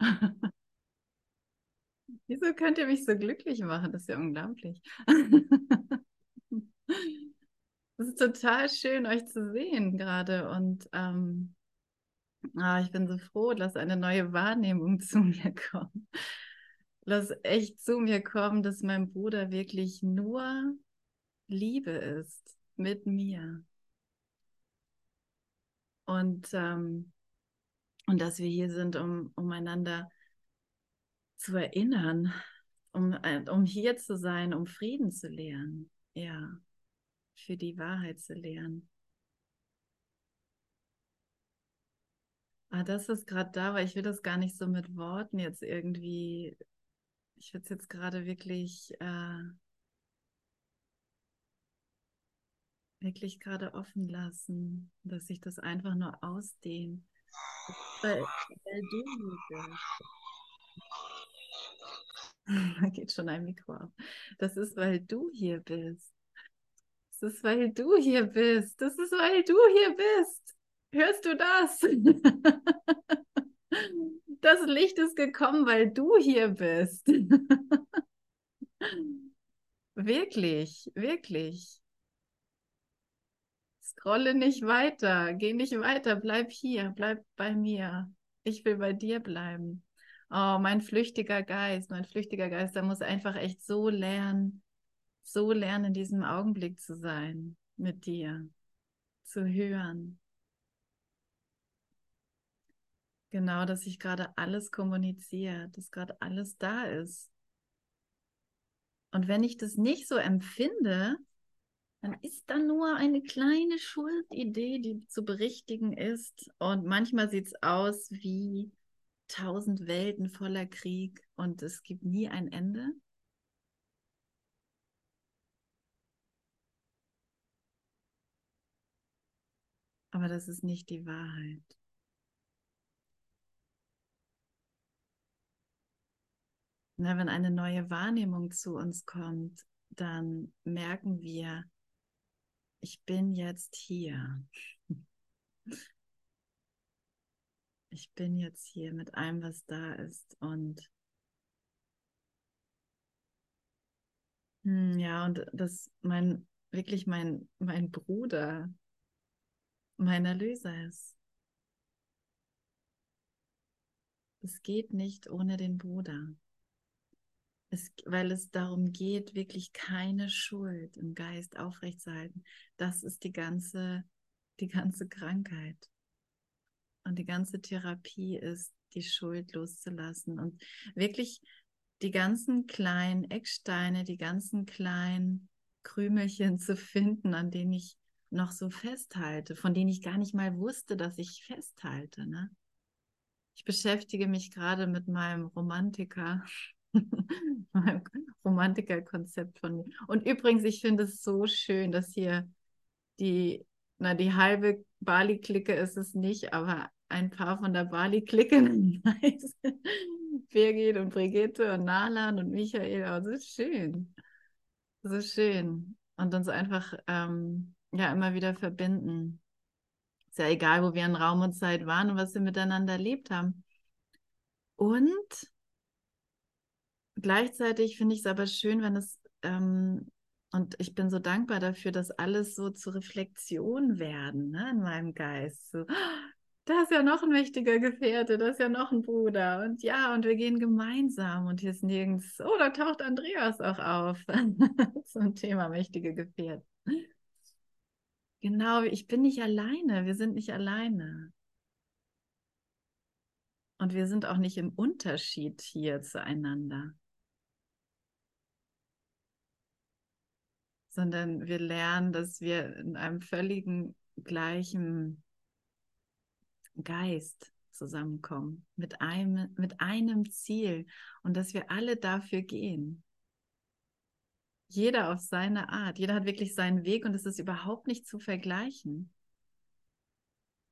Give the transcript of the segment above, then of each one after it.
Wieso könnt ihr mich so glücklich machen? Das ist ja unglaublich. Es ist total schön, euch zu sehen gerade. Und ähm, ah, ich bin so froh, dass eine neue Wahrnehmung zu mir kommt. Lass echt zu mir kommen, dass mein Bruder wirklich nur Liebe ist mit mir. Und, ähm, und dass wir hier sind, um, um einander zu erinnern, um, äh, um hier zu sein, um Frieden zu lehren. Ja für die Wahrheit zu lernen. Ah, das ist gerade da, weil ich will das gar nicht so mit Worten jetzt irgendwie, ich würde es jetzt gerade wirklich, äh, wirklich gerade offen lassen, dass ich das einfach nur ausdehne. Bist. Da geht schon ein Mikro auf. Das ist, weil du hier bist. Das ist, weil du hier bist. Das ist, weil du hier bist. Hörst du das? Das Licht ist gekommen, weil du hier bist. Wirklich, wirklich. Scrolle nicht weiter, geh nicht weiter, bleib hier, bleib bei mir. Ich will bei dir bleiben. Oh, mein flüchtiger Geist, mein flüchtiger Geist, der muss einfach echt so lernen, so lernen, in diesem Augenblick zu sein mit dir, zu hören. Genau, dass ich gerade alles kommuniziere, dass gerade alles da ist. Und wenn ich das nicht so empfinde, dann ist da nur eine kleine Schuldidee, die zu berichtigen ist. Und manchmal sieht es aus wie tausend Welten voller Krieg und es gibt nie ein Ende. Aber das ist nicht die Wahrheit. Na, wenn eine neue Wahrnehmung zu uns kommt, dann merken wir, ich bin jetzt hier. Ich bin jetzt hier mit allem, was da ist. Und hm, ja, und das mein wirklich mein mein Bruder, mein Erlöser ist. Es geht nicht ohne den Bruder. Es, weil es darum geht, wirklich keine Schuld im Geist aufrechtzuerhalten. Das ist die ganze, die ganze Krankheit. Und die ganze Therapie ist, die Schuld loszulassen und wirklich die ganzen kleinen Ecksteine, die ganzen kleinen Krümelchen zu finden, an denen ich noch so festhalte, von denen ich gar nicht mal wusste, dass ich festhalte. Ne? Ich beschäftige mich gerade mit meinem Romantiker, meinem Romantiker-Konzept von mir. Und übrigens, ich finde es so schön, dass hier die, na, die halbe Bali-Clique ist es nicht, aber ein paar von der Bali-Clique, Birgit und Brigitte und Nalan und Michael, oh, so schön. So schön. Und uns einfach ähm, ja immer wieder verbinden. Ist ja egal, wo wir in Raum und Zeit waren und was wir miteinander erlebt haben. Und gleichzeitig finde ich es aber schön, wenn es, ähm, und ich bin so dankbar dafür, dass alles so zur Reflexion werden ne, in meinem Geist. So, da ist ja noch ein mächtiger Gefährte, da ist ja noch ein Bruder. Und ja, und wir gehen gemeinsam und hier ist nirgends, oh, da taucht Andreas auch auf zum Thema mächtige Gefährte. Genau, ich bin nicht alleine, wir sind nicht alleine. Und wir sind auch nicht im Unterschied hier zueinander, sondern wir lernen, dass wir in einem völligen gleichen Geist zusammenkommen, mit einem, mit einem Ziel und dass wir alle dafür gehen. Jeder auf seine Art. Jeder hat wirklich seinen Weg und es ist überhaupt nicht zu vergleichen.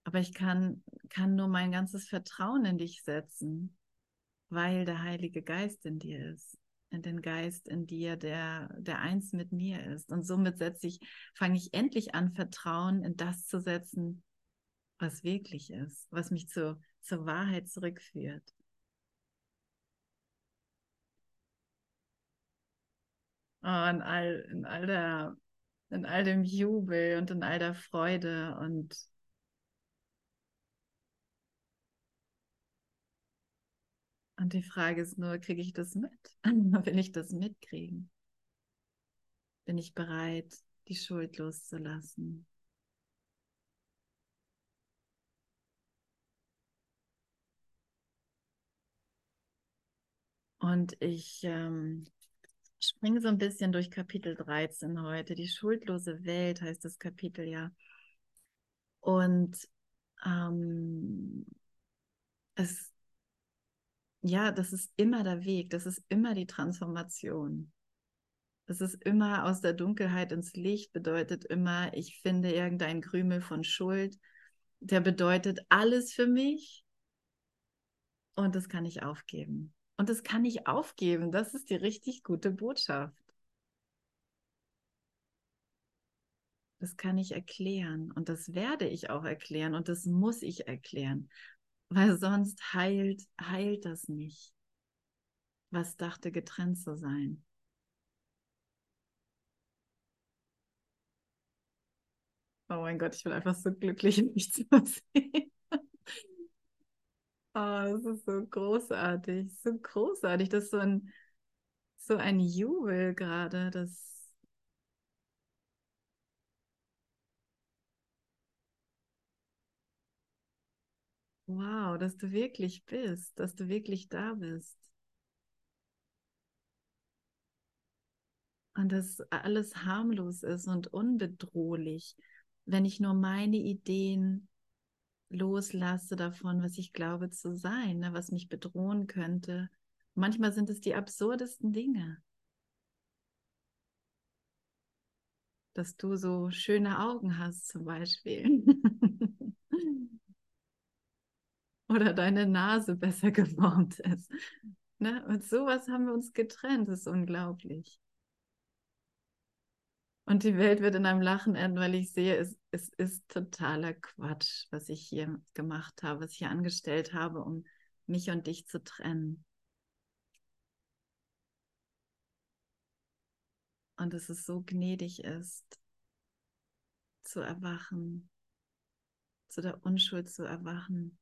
Aber ich kann, kann nur mein ganzes Vertrauen in dich setzen, weil der Heilige Geist in dir ist in den Geist in dir, der, der eins mit mir ist. Und somit setze ich, fange ich endlich an, Vertrauen in das zu setzen, was wirklich ist, was mich zu, zur Wahrheit zurückführt. Oh, in, all, in, all der, in all dem Jubel und in all der Freude und Und die Frage ist nur, kriege ich das mit? Will ich das mitkriegen? Bin ich bereit, die Schuld loszulassen? Und ich ähm, springe so ein bisschen durch Kapitel 13 heute. Die schuldlose Welt heißt das Kapitel ja. Und ähm, es, ja, das ist immer der Weg, das ist immer die Transformation. Das ist immer aus der Dunkelheit ins Licht, bedeutet immer, ich finde irgendein Krümel von Schuld, der bedeutet alles für mich und das kann ich aufgeben. Und das kann ich aufgeben, das ist die richtig gute Botschaft. Das kann ich erklären und das werde ich auch erklären und das muss ich erklären, weil sonst heilt, heilt das nicht, was dachte getrennt zu sein. Oh mein Gott, ich bin einfach so glücklich, mich zu sehen. Oh, das ist so großartig, so großartig. Das ist so ein, so ein Jubel gerade, das. Wow, dass du wirklich bist, dass du wirklich da bist. Und dass alles harmlos ist und unbedrohlich, wenn ich nur meine Ideen loslasse davon, was ich glaube zu sein, ne, was mich bedrohen könnte. Manchmal sind es die absurdesten Dinge. Dass du so schöne Augen hast zum Beispiel. Oder deine Nase besser geformt ist. Ne? Und sowas haben wir uns getrennt, das ist unglaublich. Und die Welt wird in einem Lachen enden, weil ich sehe, es, es ist totaler Quatsch, was ich hier gemacht habe, was ich hier angestellt habe, um mich und dich zu trennen. Und dass es so gnädig ist, zu erwachen, zu der Unschuld zu erwachen.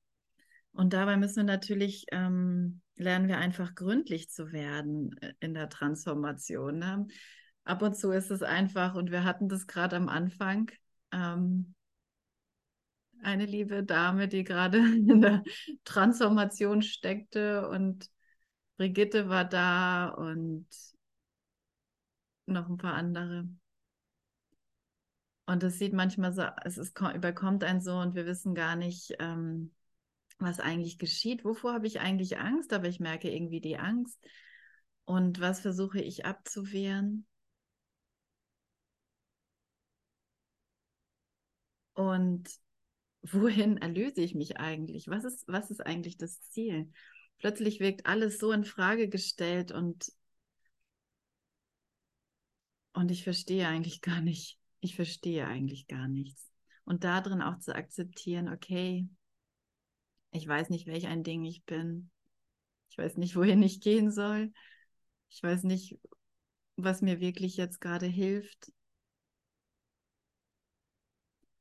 Und dabei müssen wir natürlich, ähm, lernen wir einfach gründlich zu werden äh, in der Transformation. Ne? ab und zu ist es einfach, und wir hatten das gerade am Anfang, ähm, eine liebe Dame, die gerade in der Transformation steckte und Brigitte war da und noch ein paar andere. Und es sieht manchmal so, es ist, überkommt einen so und wir wissen gar nicht, ähm, was eigentlich geschieht. Wovor habe ich eigentlich Angst? Aber ich merke irgendwie die Angst. Und was versuche ich abzuwehren? Und wohin erlöse ich mich eigentlich? Was ist, was ist eigentlich das Ziel? Plötzlich wirkt alles so in Frage gestellt und, und ich verstehe eigentlich gar nicht, ich verstehe eigentlich gar nichts. Und darin auch zu akzeptieren, okay, ich weiß nicht, welch ein Ding ich bin. Ich weiß nicht, wohin ich gehen soll. Ich weiß nicht, was mir wirklich jetzt gerade hilft.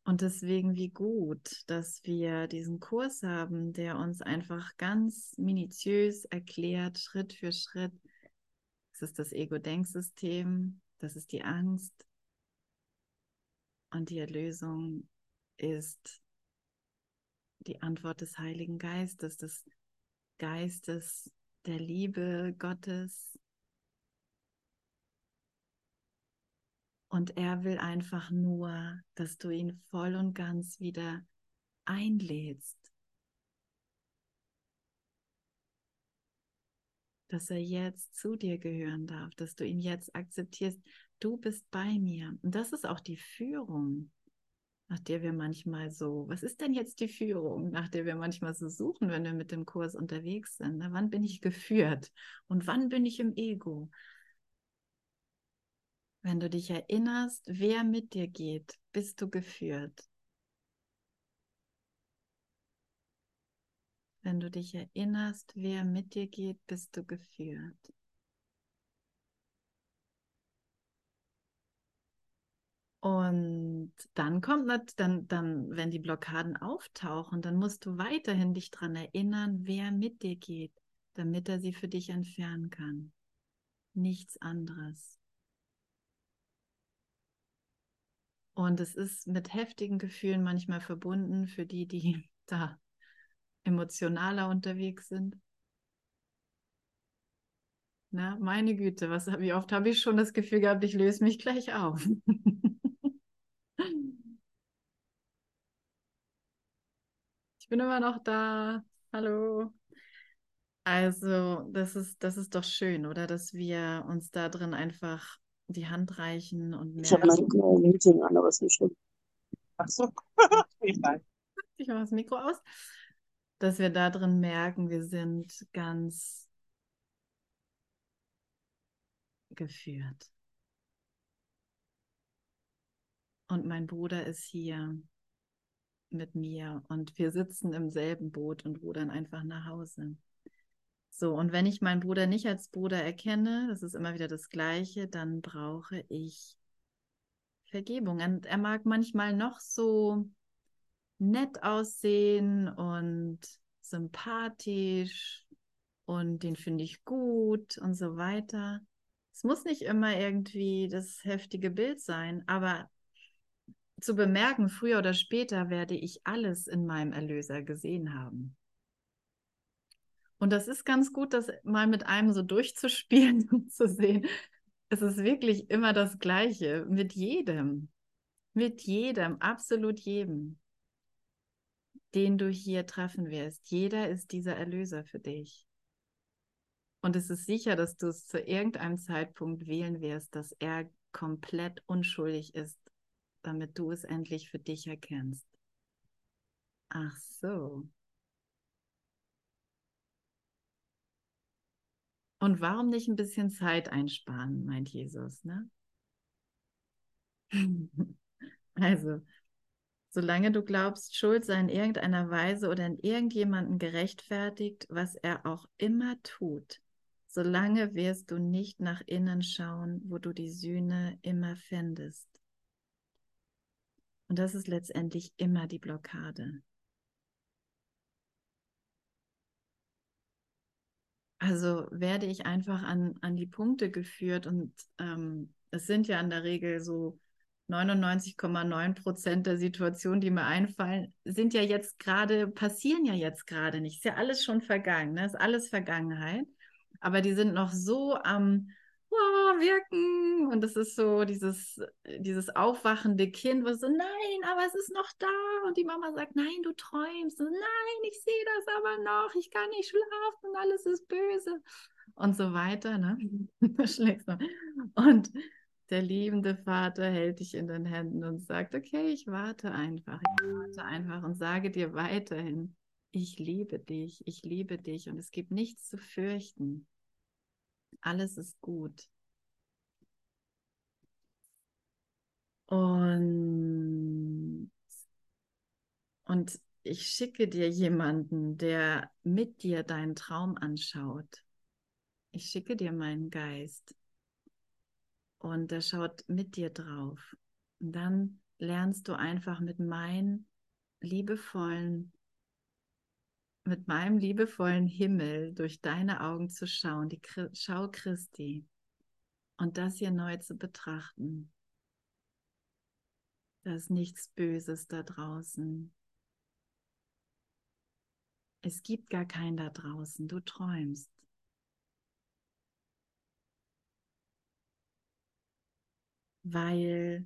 Und deswegen wie gut, dass wir diesen Kurs haben, der uns einfach ganz minutiös erklärt, Schritt für Schritt. Das ist das Ego-Denksystem, das ist die Angst. Und die Erlösung ist die Antwort des Heiligen Geistes, des Geistes der Liebe Gottes, Und er will einfach nur, dass du ihn voll und ganz wieder einlädst. Dass er jetzt zu dir gehören darf, dass du ihn jetzt akzeptierst. Du bist bei mir. Und das ist auch die Führung, nach der wir manchmal so, was ist denn jetzt die Führung, nach der wir manchmal so suchen, wenn wir mit dem Kurs unterwegs sind? Na, wann bin ich geführt und wann bin ich im Ego? Wenn du dich erinnerst, wer mit dir geht, bist du geführt. Wenn du dich erinnerst, wer mit dir geht, bist du geführt. Und dann kommt dann, dann, wenn die Blockaden auftauchen, dann musst du weiterhin dich daran erinnern, wer mit dir geht, damit er sie für dich entfernen kann. Nichts anderes. Und es ist mit heftigen Gefühlen manchmal verbunden für die, die da emotionaler unterwegs sind. Na, meine Güte, was, wie oft habe ich schon das Gefühl gehabt, ich löse mich gleich auf. bin immer noch da. Hallo. Also, das ist, das ist doch schön, oder? Dass wir uns da drin einfach die Hand reichen und merken. Ich habe mein Meeting an, aber es ist nicht schlimm. Ach so. ich mache das Mikro aus. Dass wir da drin merken, wir sind ganz geführt. Und mein Bruder ist hier mit mir und wir sitzen im selben Boot und rudern einfach nach Hause. So, und wenn ich meinen Bruder nicht als Bruder erkenne, das ist immer wieder das Gleiche, dann brauche ich Vergebung. Und er mag manchmal noch so nett aussehen und sympathisch und den finde ich gut und so weiter. Es muss nicht immer irgendwie das heftige Bild sein, aber zu bemerken, früher oder später werde ich alles in meinem Erlöser gesehen haben. Und das ist ganz gut, das mal mit einem so durchzuspielen und zu sehen. Es ist wirklich immer das Gleiche mit jedem. Mit jedem, absolut jedem, den du hier treffen wirst. Jeder ist dieser Erlöser für dich. Und es ist sicher, dass du es zu irgendeinem Zeitpunkt wählen wirst, dass er komplett unschuldig ist, damit du es endlich für dich erkennst. Ach so. Und warum nicht ein bisschen Zeit einsparen, meint Jesus, ne? also, solange du glaubst, Schuld sei in irgendeiner Weise oder in irgendjemanden gerechtfertigt, was er auch immer tut, solange wirst du nicht nach innen schauen, wo du die Sühne immer findest. Und das ist letztendlich immer die Blockade. Also werde ich einfach an, an die Punkte geführt und ähm, es sind ja in der Regel so 99,9 Prozent der Situationen, die mir einfallen, sind ja jetzt gerade, passieren ja jetzt gerade nicht. Ist ja alles schon vergangen, ne? ist alles Vergangenheit. Aber die sind noch so am oh, wirken. Und es ist so dieses, dieses aufwachende Kind, was so, nein, aber es ist noch da. Und die Mama sagt, nein, du träumst. Und, nein, ich sehe das aber noch. Ich kann nicht schlafen und alles ist böse. Und so weiter. Ne? und der liebende Vater hält dich in den Händen und sagt, okay, ich warte einfach. Ich warte einfach und sage dir weiterhin, ich liebe dich, ich liebe dich und es gibt nichts zu fürchten. Alles ist gut. Und, und ich schicke dir jemanden, der mit dir deinen Traum anschaut. Ich schicke dir meinen Geist und der schaut mit dir drauf. Und dann lernst du einfach mit meinen liebevollen mit meinem liebevollen Himmel durch deine Augen zu schauen, die Schau Christi, und das hier neu zu betrachten. Da ist nichts Böses da draußen. Es gibt gar keinen da draußen, du träumst. Weil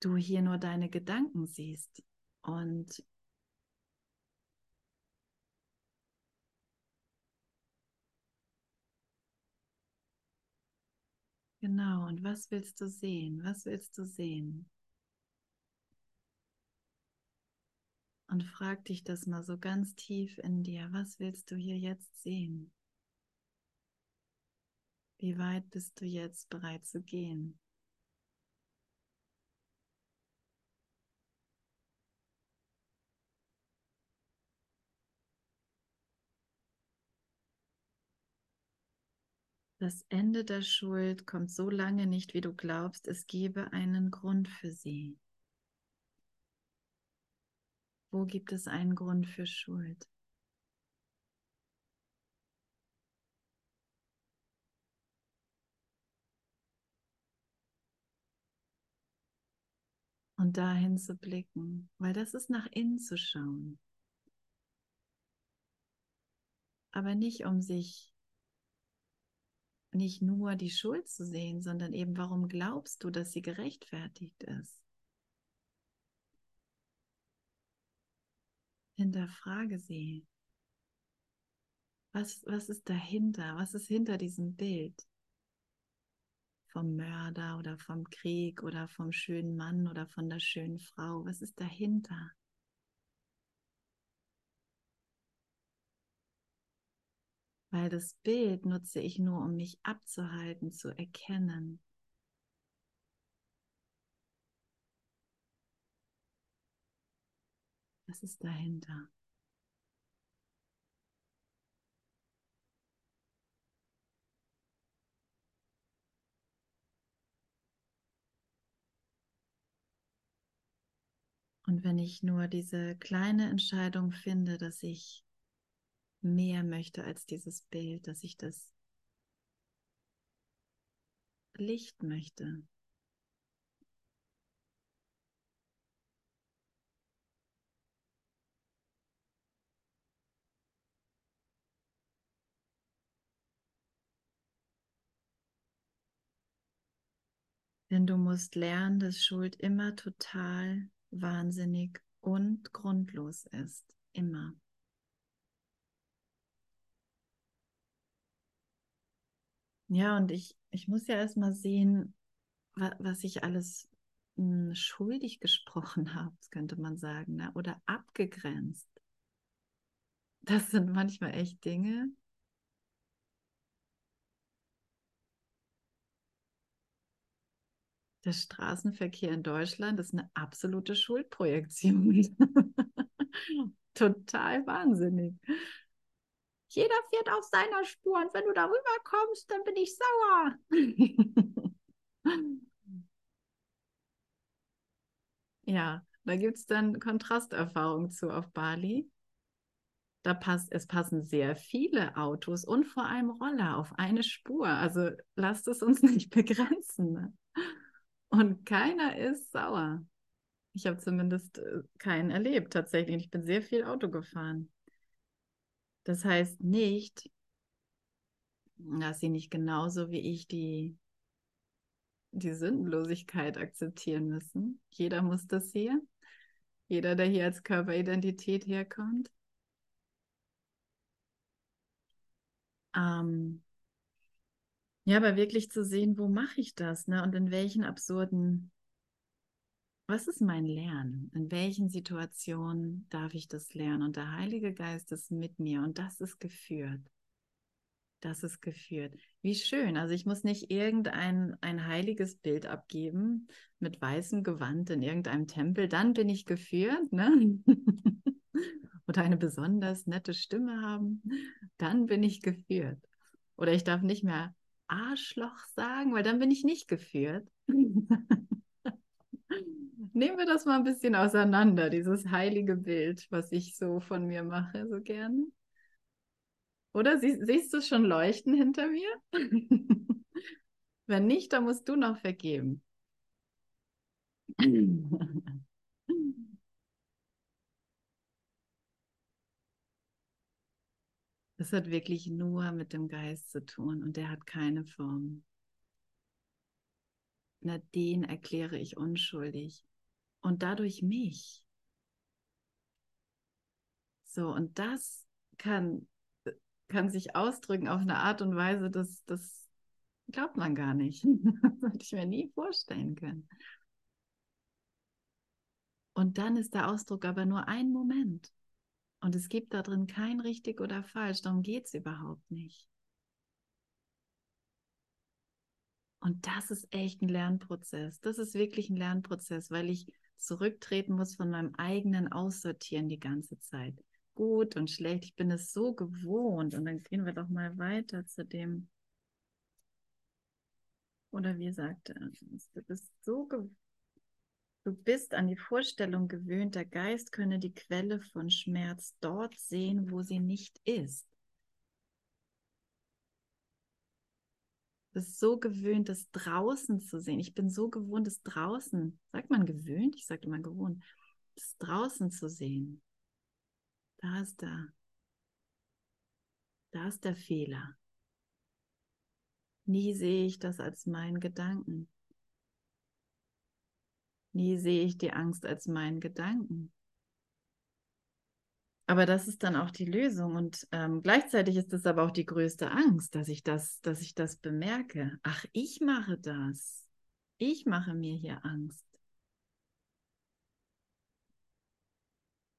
du hier nur deine Gedanken siehst und Genau, und was willst du sehen? Was willst du sehen? Und frag dich das mal so ganz tief in dir. Was willst du hier jetzt sehen? Wie weit bist du jetzt bereit zu gehen? Das Ende der Schuld kommt so lange nicht, wie du glaubst, es gebe einen Grund für sie. Wo gibt es einen Grund für Schuld? Und dahin zu blicken, weil das ist nach innen zu schauen. Aber nicht um sich nicht nur die Schuld zu sehen, sondern eben, warum glaubst du, dass sie gerechtfertigt ist? Hinterfrage sie. Was, was ist dahinter? Was ist hinter diesem Bild? Vom Mörder oder vom Krieg oder vom schönen Mann oder von der schönen Frau. Was ist dahinter? weil das Bild nutze ich nur, um mich abzuhalten, zu erkennen. Was ist dahinter? Und wenn ich nur diese kleine Entscheidung finde, dass ich mehr möchte als dieses Bild, dass ich das Licht möchte. Denn du musst lernen, dass Schuld immer total wahnsinnig und grundlos ist. Immer. Ja, und ich, ich muss ja erstmal sehen, was, was ich alles mh, hm, schuldig gesprochen habe, könnte man sagen, ne? oder abgegrenzt. Das sind manchmal echt Dinge. Der Straßenverkehr in Deutschland ist eine absolute Schuldprojektion. Total wahnsinnig. Jeder fährt auf seiner Spur und wenn du darüber kommst, dann bin ich sauer. ja, da gibt es dann Kontrasterfahrungen zu auf Bali. Da passt, es passen sehr viele Autos und vor allem Roller auf eine Spur. Also lasst es uns nicht begrenzen. Und keiner ist sauer. Ich habe zumindest äh, keinen erlebt tatsächlich. Ich bin sehr viel Auto gefahren. Das heißt nicht, dass sie nicht genauso wie ich die, die Sündenlosigkeit akzeptieren müssen. Jeder muss das hier. Jeder, der hier als Körperidentität herkommt. Ähm, ja, aber wirklich zu sehen, wo mache ich das, ne? Und in welchen absurden was ist mein Lernen? In welchen Situationen darf ich das lernen? Und der Heilige Geist ist mit mir und das ist geführt. Das ist geführt. Wie schön. Also ich muss nicht irgendein ein heiliges Bild abgeben mit weißem Gewand in irgendeinem Tempel. Dann bin ich geführt. Ne? Oder eine besonders nette Stimme haben. Dann bin ich geführt. Oder ich darf nicht mehr Arschloch sagen, weil dann bin ich nicht geführt. Nehmen wir das mal ein bisschen auseinander, dieses heilige Bild, was ich so von mir mache, so gerne. Oder Sie, siehst du schon leuchten hinter mir? Wenn nicht, dann musst du noch vergeben. Das hat wirklich nur mit dem Geist zu tun und der hat keine Form. Na, den erkläre ich unschuldig und dadurch mich. So, und das kann, kann sich ausdrücken auf eine Art und Weise, dass das glaubt man gar nicht. das hätte ich mir nie vorstellen können. Und dann ist der Ausdruck aber nur ein Moment. Und es gibt da drin kein richtig oder falsch. Darum geht es überhaupt nicht. Und das ist echt ein Lernprozess. Das ist wirklich ein Lernprozess, weil ich zurücktreten muss von meinem eigenen Aussortieren die ganze Zeit. Gut und schlecht, ich bin es so gewohnt. Und dann gehen wir doch mal weiter zu dem Oder wie sagte er? Du bist so Du bist an die Vorstellung gewöhnt, der Geist könne die Quelle von Schmerz dort sehen, wo sie nicht ist. Du bist so gewöhnt, es draußen zu sehen. Ich bin so gewohnt, es draußen, sagt man gewöhnt? Ich sage immer gewohnt, es draußen zu sehen. Da ist da. Da ist der Fehler. Nie sehe ich das als meinen Gedanken. Nie sehe ich die Angst als meinen Gedanken. Aber das ist dann auch die Lösung und ähm, gleichzeitig ist es aber auch die größte Angst, dass ich das, dass ich das bemerke. Ach, ich mache das. Ich mache mir hier Angst.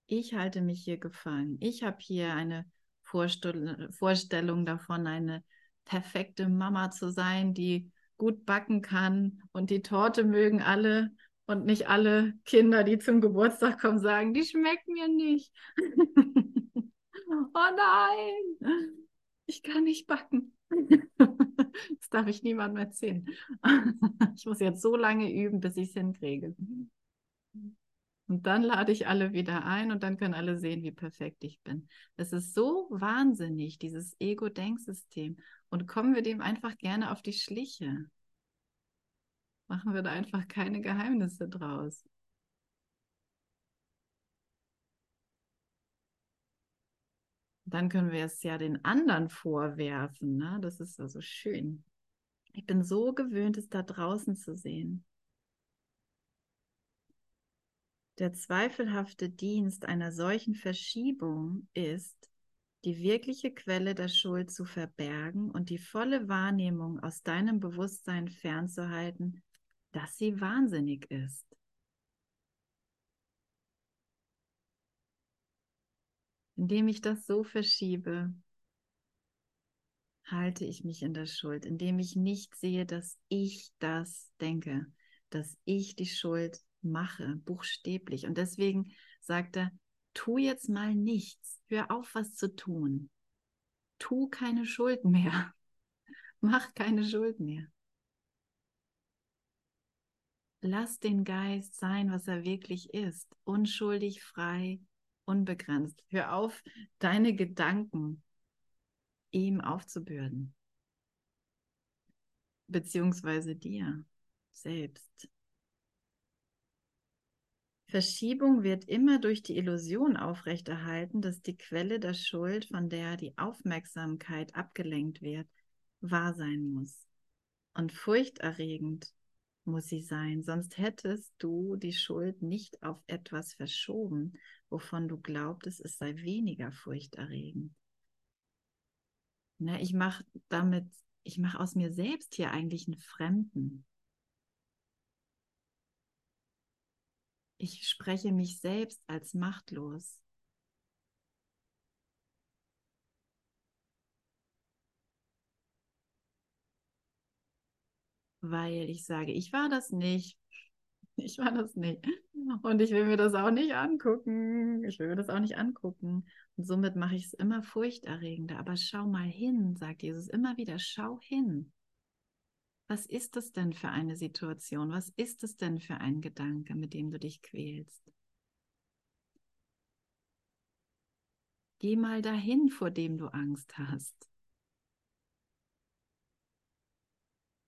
Ich halte mich hier gefangen. Ich habe hier eine Vorstell Vorstellung davon, eine perfekte Mama zu sein, die gut backen kann und die Torte mögen alle und nicht alle Kinder, die zum Geburtstag kommen, sagen, die schmeckt mir nicht. oh nein, ich kann nicht backen. das darf ich niemandem erzählen. ich muss jetzt so lange üben, bis ich es hinkriege. Und dann lade ich alle wieder ein und dann können alle sehen, wie perfekt ich bin. Es ist so wahnsinnig, dieses Ego-Denksystem. Und kommen wir dem einfach gerne auf die Schliche. Machen wir da einfach keine Geheimnisse draus. Dann können wir es ja den anderen vorwerfen. Ne? Das ist also schön. Ich bin so gewöhnt, es da draußen zu sehen. Der zweifelhafte Dienst einer solchen Verschiebung ist, die wirkliche Quelle der Schuld zu verbergen und die volle Wahrnehmung aus deinem Bewusstsein fernzuhalten, dass sie wahnsinnig ist. Indem ich das so verschiebe, halte ich mich in der Schuld, indem ich nicht sehe, dass ich das denke, dass ich die Schuld mache, buchstäblich. Und deswegen sagt er, tu jetzt mal nichts, hör auf, was zu tun. Tu keine Schuld mehr. Mach keine Schuld mehr. Lass den Geist sein, was er wirklich ist. Unschuldig, frei, unbegrenzt. Hör auf, deine Gedanken ihm aufzubürden. Beziehungsweise dir selbst. Verschiebung wird immer durch die Illusion aufrechterhalten, dass die Quelle der Schuld, von der die Aufmerksamkeit abgelenkt wird, wahr sein muss. Und furchterregend muss sie sein, sonst hättest du die Schuld nicht auf etwas verschoben, wovon du glaubtest, es sei weniger furchterregend. Na, ich mache damit, ich mache aus mir selbst hier eigentlich einen Fremden. Ich spreche mich selbst als machtlos. Weil ich sage, ich war das nicht. Ich war das nicht. Und ich will mir das auch nicht angucken. Ich will mir das auch nicht angucken. Und somit mache ich es immer furchterregender. Aber schau mal hin, sagt Jesus immer wieder, schau hin. Was ist das denn für eine Situation? Was ist es denn für ein Gedanke, mit dem du dich quälst? Geh mal dahin, vor dem du Angst hast.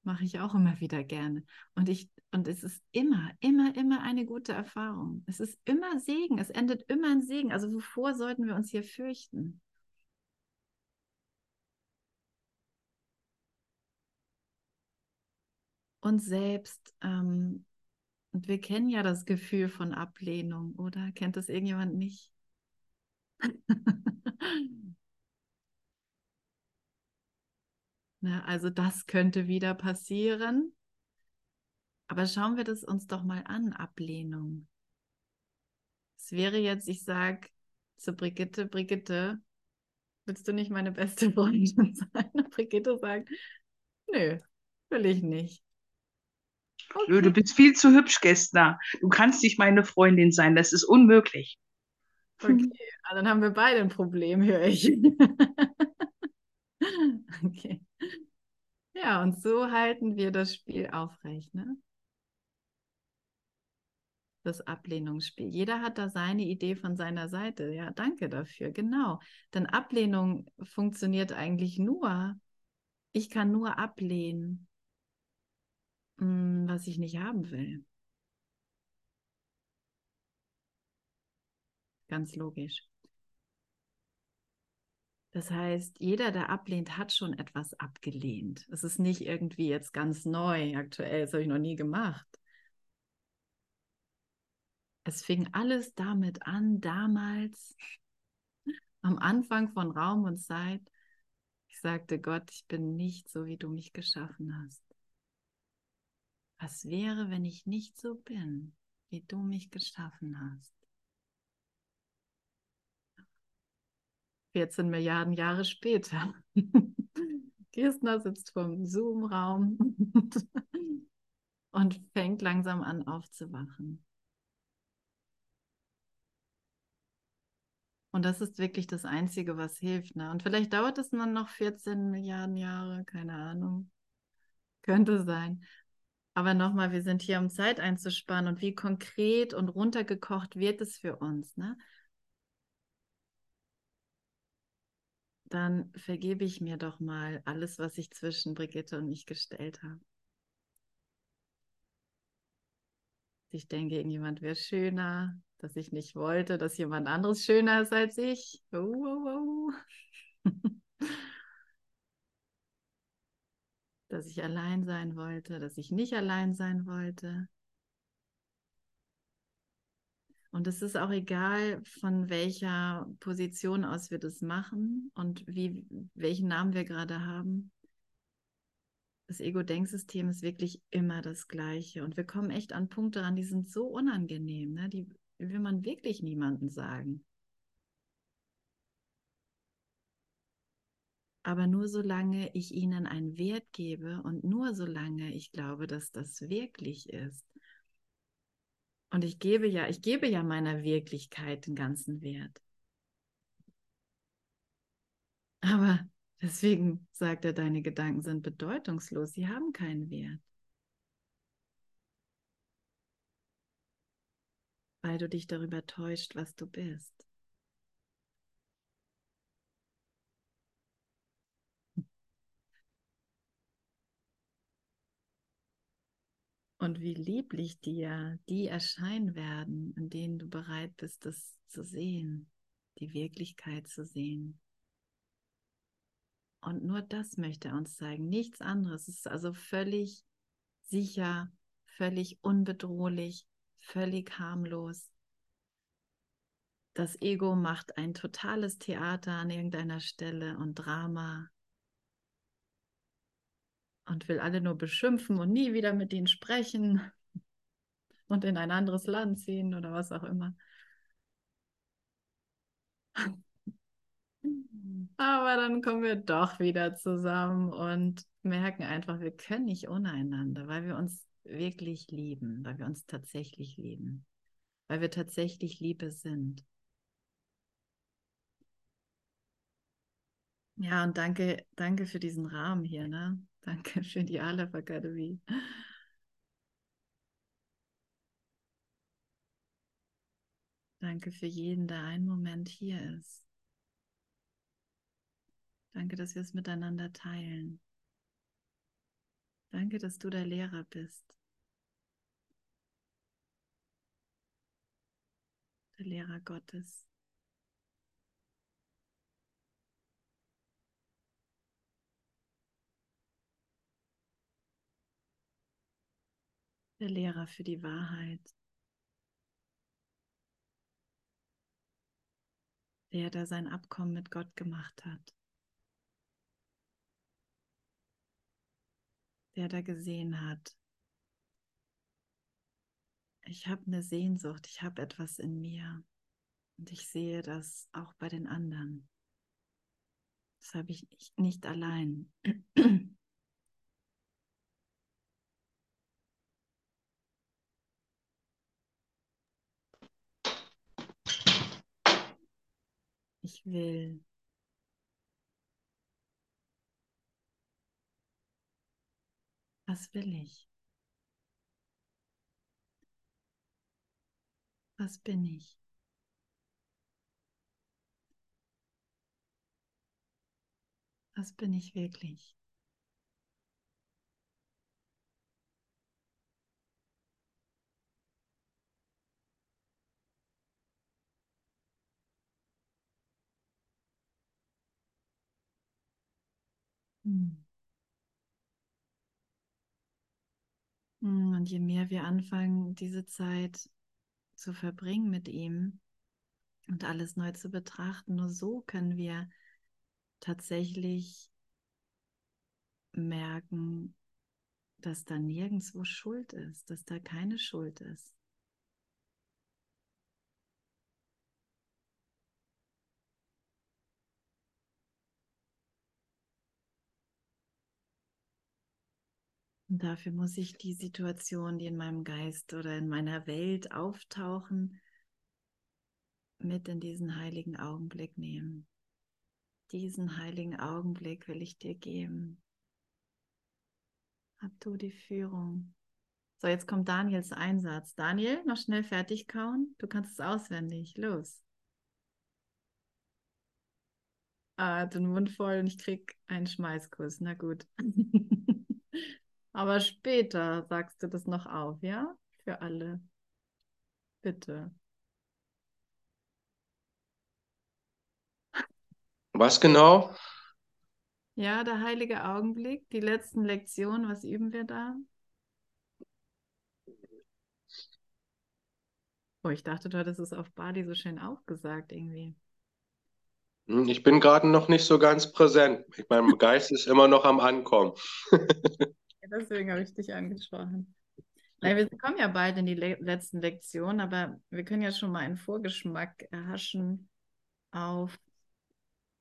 Mache ich auch immer wieder gerne. Und ich, und es ist immer, immer, immer eine gute Erfahrung. Es ist immer Segen. Es endet immer in Segen. Also wovor sollten wir uns hier fürchten? Und selbst, ähm, und wir kennen ja das Gefühl von Ablehnung, oder? Kennt das irgendjemand nicht? Ne, also das könnte wieder passieren. Aber schauen wir das uns doch mal an, Ablehnung. Es wäre jetzt, ich sage zu Brigitte, Brigitte, willst du nicht meine beste Freundin sein? Und Brigitte sagt, nö, will ich nicht. Okay. Du bist viel zu hübsch, Gestner. Du kannst nicht meine Freundin sein, das ist unmöglich. Okay, also dann haben wir beide ein Problem, höre ich. okay. Ja, und so halten wir das Spiel aufrecht, ne? Das Ablehnungsspiel. Jeder hat da seine Idee von seiner Seite. Ja, danke dafür. Genau. Denn Ablehnung funktioniert eigentlich nur. Ich kann nur ablehnen, hm, was ich nicht haben will. Ganz logisch. Das heißt, jeder, der ablehnt, hat schon etwas abgelehnt. Es ist nicht irgendwie jetzt ganz neu, aktuell, das habe ich noch nie gemacht. Es fing alles damit an, damals, am Anfang von Raum und Zeit. Ich sagte, Gott, ich bin nicht so, wie du mich geschaffen hast. Was wäre, wenn ich nicht so bin, wie du mich geschaffen hast? 14 Milliarden Jahre später. Kirstner sitzt vom Zoom-Raum und fängt langsam an aufzuwachen. Und das ist wirklich das Einzige, was hilft. Ne? Und vielleicht dauert es dann noch 14 Milliarden Jahre, keine Ahnung. Könnte sein. Aber nochmal, wir sind hier, um Zeit einzusparen. Und wie konkret und runtergekocht wird es für uns? Ne? Dann vergebe ich mir doch mal alles, was ich zwischen Brigitte und mich gestellt habe. Ich denke, irgendjemand wäre schöner, dass ich nicht wollte, dass jemand anderes schöner ist als ich. Oh, oh, oh. dass ich allein sein wollte, dass ich nicht allein sein wollte, und es ist auch egal, von welcher Position aus wir das machen und wie, welchen Namen wir gerade haben. Das Ego-Denksystem ist wirklich immer das Gleiche. Und wir kommen echt an Punkte ran, die sind so unangenehm. Ne? Die will man wirklich niemandem sagen. Aber nur solange ich ihnen einen Wert gebe und nur solange ich glaube, dass das wirklich ist, und ich gebe ja, ich gebe ja meiner Wirklichkeit den ganzen Wert. Aber deswegen sagt er, deine Gedanken sind bedeutungslos, sie haben keinen Wert. Weil du dich darüber täuscht, was du bist. Und wie lieblich dir die erscheinen werden, in denen du bereit bist, das zu sehen, die Wirklichkeit zu sehen. Und nur das möchte er uns zeigen, nichts anderes. Es ist also völlig sicher, völlig unbedrohlich, völlig harmlos. Das Ego macht ein totales Theater an irgendeiner Stelle und Drama und will alle nur beschimpfen und nie wieder mit ihnen sprechen und in ein anderes Land ziehen oder was auch immer. Aber dann kommen wir doch wieder zusammen und merken einfach, wir können nicht ohne einander, weil wir uns wirklich lieben, weil wir uns tatsächlich lieben, weil wir tatsächlich Liebe sind. Ja, und danke, danke für diesen Rahmen hier, ne? Danke für die Aleph Akademie. Danke für jeden, der einen Moment hier ist. Danke, dass wir es miteinander teilen. Danke, dass du der Lehrer bist. Der Lehrer Gottes. Der Lehrer für die Wahrheit, der, der sein Abkommen mit Gott gemacht hat, der da gesehen hat, ich habe eine Sehnsucht, ich habe etwas in mir und ich sehe das auch bei den anderen. Das habe ich nicht allein. Ich will. Was will ich? Was bin ich? Was bin ich wirklich? Hm. Hm, Und je mehr wir anfangen, diese Zeit zu verbringen mit ihm und alles neu zu betrachten, nur so können wir tatsächlich merken, dass da nirgendwo Schuld ist, dass da keine Schuld ist. Und dafür muss ich die Situation, die in meinem Geist oder in meiner Welt auftauchen, mit in diesen heiligen Augenblick nehmen. Diesen heiligen Augenblick will ich dir geben. Hab du die Führung. So, jetzt kommt Daniels Einsatz. Daniel, noch schnell fertig kauen. Du kannst es auswendig. Los. Ah, den Mund voll und ich krieg einen Schmeißkuss. Na gut. Aber später sagst du das noch auf, ja? Für alle. Bitte. Was genau? Ja, der heilige Augenblick, die letzten Lektionen, was üben wir da? Oh, ich dachte, du hattest es auf Bali so schön aufgesagt irgendwie. Hm, Ich bin gerade noch nicht so ganz präsent. Mein Geist ist immer noch am Ankommen. Deswegen habe ich dich angesprochen. Nein, wir kommen ja bald in die le letzten Lektionen, aber wir können ja schon mal einen Vorgeschmack erhaschen auf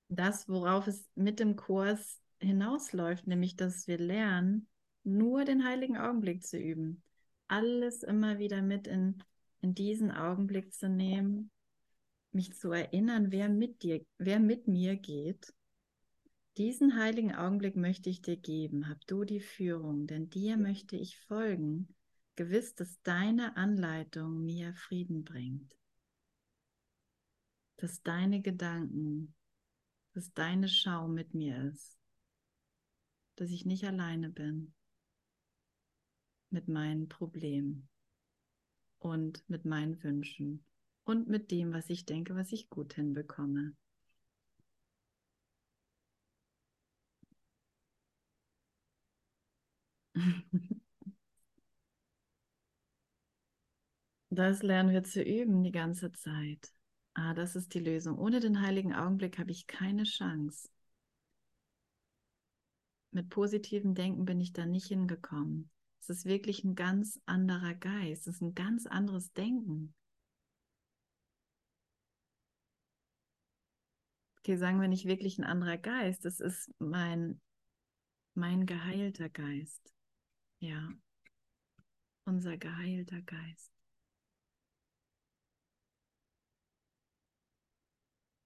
das, worauf es mit dem Kurs hinausläuft, nämlich dass wir lernen, nur den heiligen Augenblick zu üben. Alles immer wieder mit in, in diesen Augenblick zu nehmen, mich zu erinnern, wer mit dir, wer mit mir geht. Diesen heiligen Augenblick möchte ich dir geben. Hab du die Führung, denn dir möchte ich folgen, gewiss, dass deine Anleitung mir Frieden bringt. Dass deine Gedanken, dass deine Schau mit mir ist. Dass ich nicht alleine bin mit meinen Problemen und mit meinen Wünschen und mit dem, was ich denke, was ich gut hinbekomme. Das lernen wir zu üben die ganze Zeit. Ah, das ist die Lösung. Ohne den heiligen Augenblick habe ich keine Chance. Mit positivem Denken bin ich da nicht hingekommen. Es ist wirklich ein ganz anderer Geist. Es ist ein ganz anderes Denken. Okay, sagen wir nicht wirklich ein anderer Geist. Es ist mein, mein geheilter Geist. Ja, unser geheilter Geist.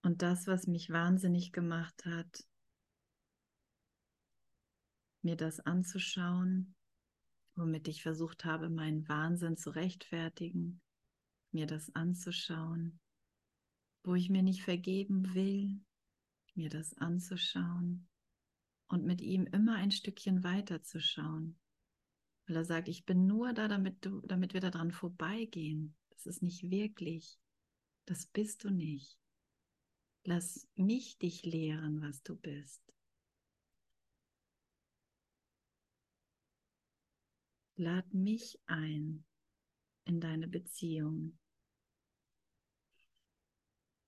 Und das, was mich wahnsinnig gemacht hat, mir das anzuschauen, womit ich versucht habe, meinen Wahnsinn zu rechtfertigen, mir das anzuschauen, wo ich mir nicht vergeben will, mir das anzuschauen und mit ihm immer ein Stückchen weiter zu schauen. Weil er sagt, ich bin nur da, damit, du, damit wir daran vorbeigehen. Das ist nicht wirklich. Das bist du nicht. Lass mich dich lehren, was du bist. Lad mich ein in deine Beziehung.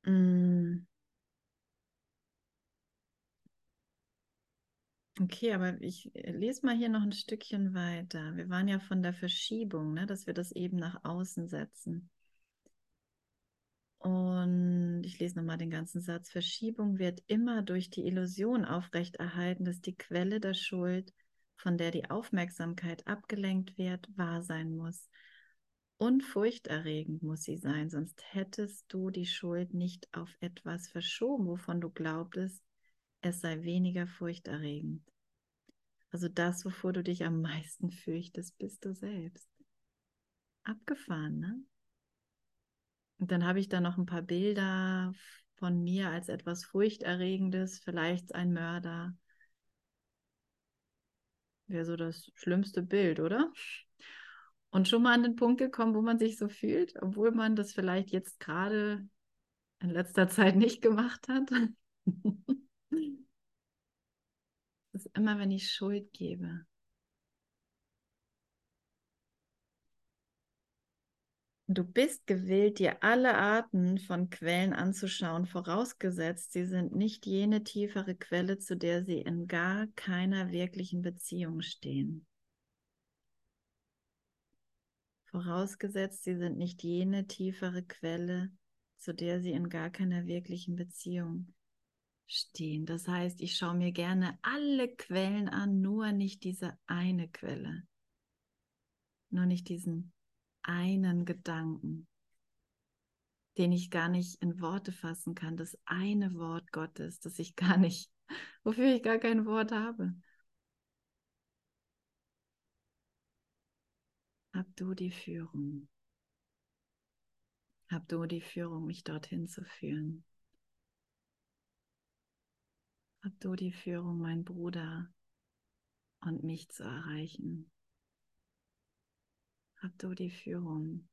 Mm. Okay, aber ich lese mal hier noch ein Stückchen weiter. Wir waren ja von der Verschiebung, ne, dass wir das eben nach außen setzen. Und ich lese nochmal den ganzen Satz. Verschiebung wird immer durch die Illusion aufrechterhalten, dass die Quelle der Schuld, von der die Aufmerksamkeit abgelenkt wird, wahr sein muss. Und furchterregend muss sie sein, sonst hättest du die Schuld nicht auf etwas verschoben, wovon du glaubtest, es sei weniger furchterregend. Also das, wovor du dich am meisten fürchtest, bist du selbst. Abgefahren, ne? Und dann habe ich da noch ein paar Bilder von mir als etwas Furchterregendes, vielleicht ein Mörder. Wäre so das schlimmste Bild, oder? Und schon mal an den Punkt gekommen, wo man sich so fühlt, obwohl man das vielleicht jetzt gerade in letzter Zeit nicht gemacht hat. Das ist immer, wenn ich Schuld gebe. Du bist gewillt, dir alle Arten von Quellen anzuschauen, vorausgesetzt, sie sind nicht jene tiefere Quelle, zu der sie in gar keiner wirklichen Beziehung stehen. Vorausgesetzt, sie sind nicht jene tiefere Quelle, zu der sie in gar keiner wirklichen Beziehung stehen. Das heißt, ich schaue mir gerne alle Quellen an, nur nicht diese eine Quelle. Nur nicht diesen einen Gedanken, den ich gar nicht in Worte fassen kann, das eine Wort Gottes, das ich gar nicht, wofür ich gar kein Wort habe. Hab du die Führung. Hab du die Führung, mich dorthin zu führen. Hab du die Führung, mein Bruder und mich zu erreichen. Hab du die Führung.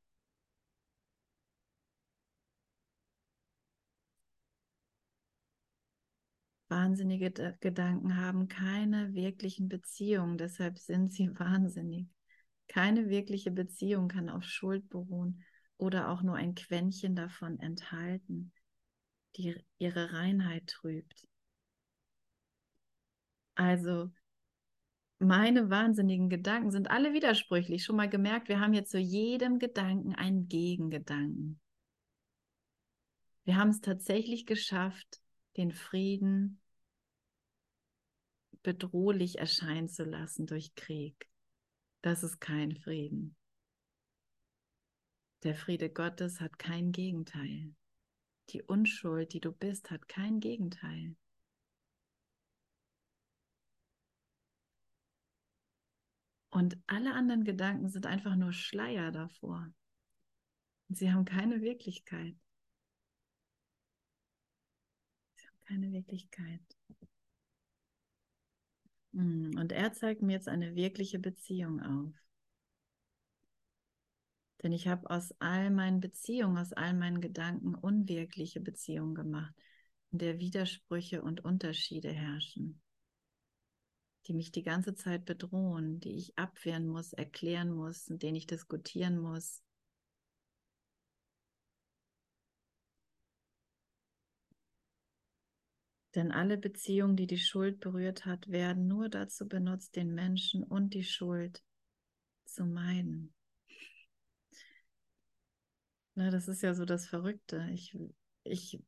Wahnsinnige Gedanken haben keine wirklichen Beziehungen, deshalb sind sie wahnsinnig. Keine wirkliche Beziehung kann auf Schuld beruhen oder auch nur ein Quäntchen davon enthalten, die ihre Reinheit trübt. Also meine wahnsinnigen Gedanken sind alle widersprüchlich. Schon mal gemerkt, wir haben jetzt zu jedem Gedanken einen Gegengedanken. Wir haben es tatsächlich geschafft, den Frieden bedrohlich erscheinen zu lassen durch Krieg. Das ist kein Frieden. Der Friede Gottes hat kein Gegenteil. Die Unschuld, die du bist, hat kein Gegenteil. Und alle anderen Gedanken sind einfach nur Schleier davor. Sie haben keine Wirklichkeit. Sie haben keine Wirklichkeit. Hm, und er zeigt mir jetzt eine wirkliche Beziehung auf. Denn ich habe aus all meinen Beziehungen, aus all meinen Gedanken unwirkliche Beziehungen gemacht, in der Widersprüche und Unterschiede herrschen die mich die ganze Zeit bedrohen, die ich abwehren muss, erklären muss, mit denen ich diskutieren muss. Denn alle Beziehungen, die die Schuld berührt hat, werden nur dazu benutzt, den Menschen und die Schuld zu meiden. Na, das ist ja so das Verrückte. Ich, ich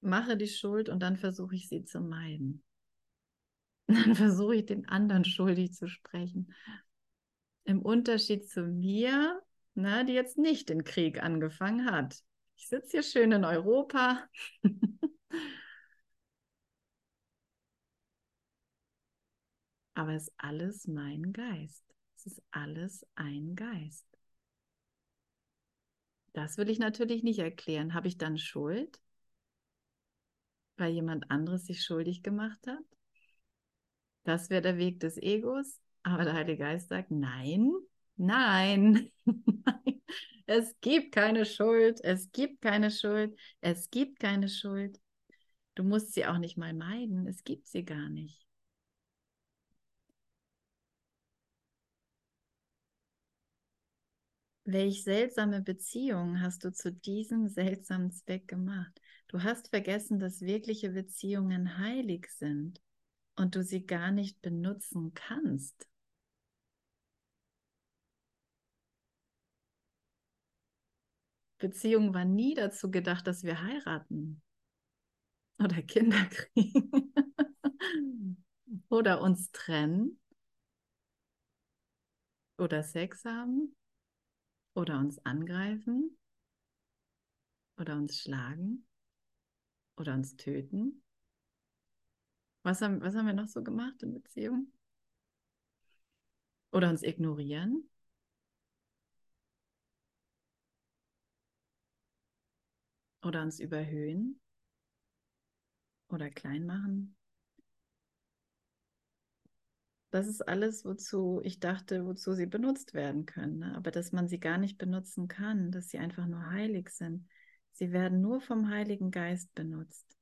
mache die Schuld und dann versuche ich sie zu meiden. dann versuche ich den anderen schuldig zu sprechen. Im Unterschied zu mir, na, die jetzt nicht den Krieg angefangen hat. Ich sitze hier schön in Europa. Aber es ist alles mein Geist. Es ist alles ein Geist. Das will ich natürlich nicht erklären. Habe ich dann Schuld, weil jemand anderes sich schuldig gemacht hat? Das wäre der Weg des Egos. Aber der Heilige Geist sagt, nein, nein. Es gibt keine Schuld, es gibt keine Schuld, es gibt keine Schuld. Du musst sie auch nicht mal meiden, es gibt sie gar nicht. Welch seltsame Beziehung hast du zu diesem seltsamen Zweck gemacht? Du hast vergessen, dass wirkliche Beziehungen heilig sind und du sie gar nicht benutzen kannst. Beziehung war nie dazu gedacht, dass wir heiraten oder Kinder kriegen oder uns trennen oder Sex haben oder uns angreifen oder uns schlagen oder uns töten was haben, was haben wir noch so gemacht in Beziehung? Oder uns ignorieren. Oder uns überhöhen. Oder klein machen. Das ist alles, wozu ich dachte, wozu sie benutzt werden können. Ne? Aber dass man sie gar nicht benutzen kann, dass sie einfach nur heilig sind. Sie werden nur vom Heiligen Geist benutzt.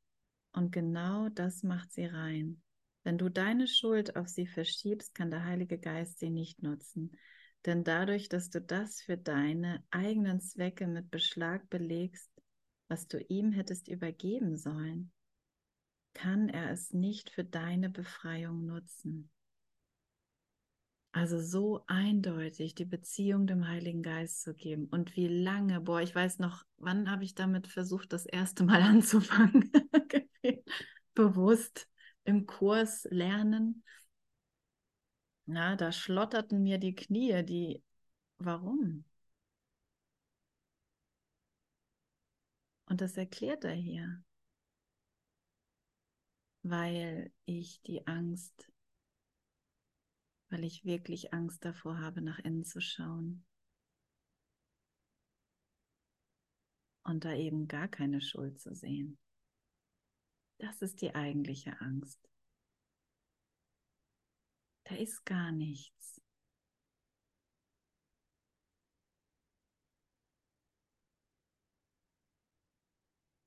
Und genau das macht sie rein. Wenn du deine Schuld auf sie verschiebst, kann der Heilige Geist sie nicht nutzen. Denn dadurch, dass du das für deine eigenen Zwecke mit Beschlag belegst, was du ihm hättest übergeben sollen, kann er es nicht für deine Befreiung nutzen. Also so eindeutig die Beziehung dem Heiligen Geist zu geben. Und wie lange, boah, ich weiß noch, wann habe ich damit versucht, das erste Mal anzufangen? Bewusst im Kurs lernen. Na, da schlotterten mir die Knie, die, warum? Und das erklärt er hier. Weil ich die Angst weil ich wirklich Angst davor habe, nach innen zu schauen. Und da eben gar keine Schuld zu sehen. Das ist die eigentliche Angst. Da ist gar nichts.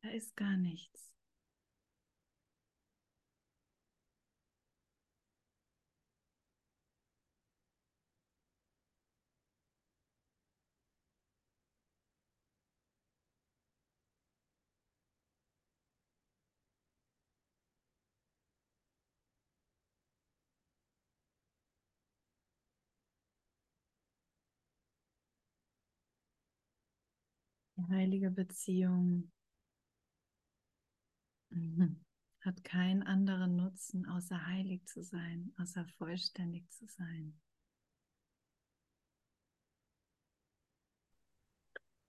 Da ist gar nichts. Die heilige Beziehung mhm, hat keinen anderen Nutzen, außer heilig zu sein, außer vollständig zu sein.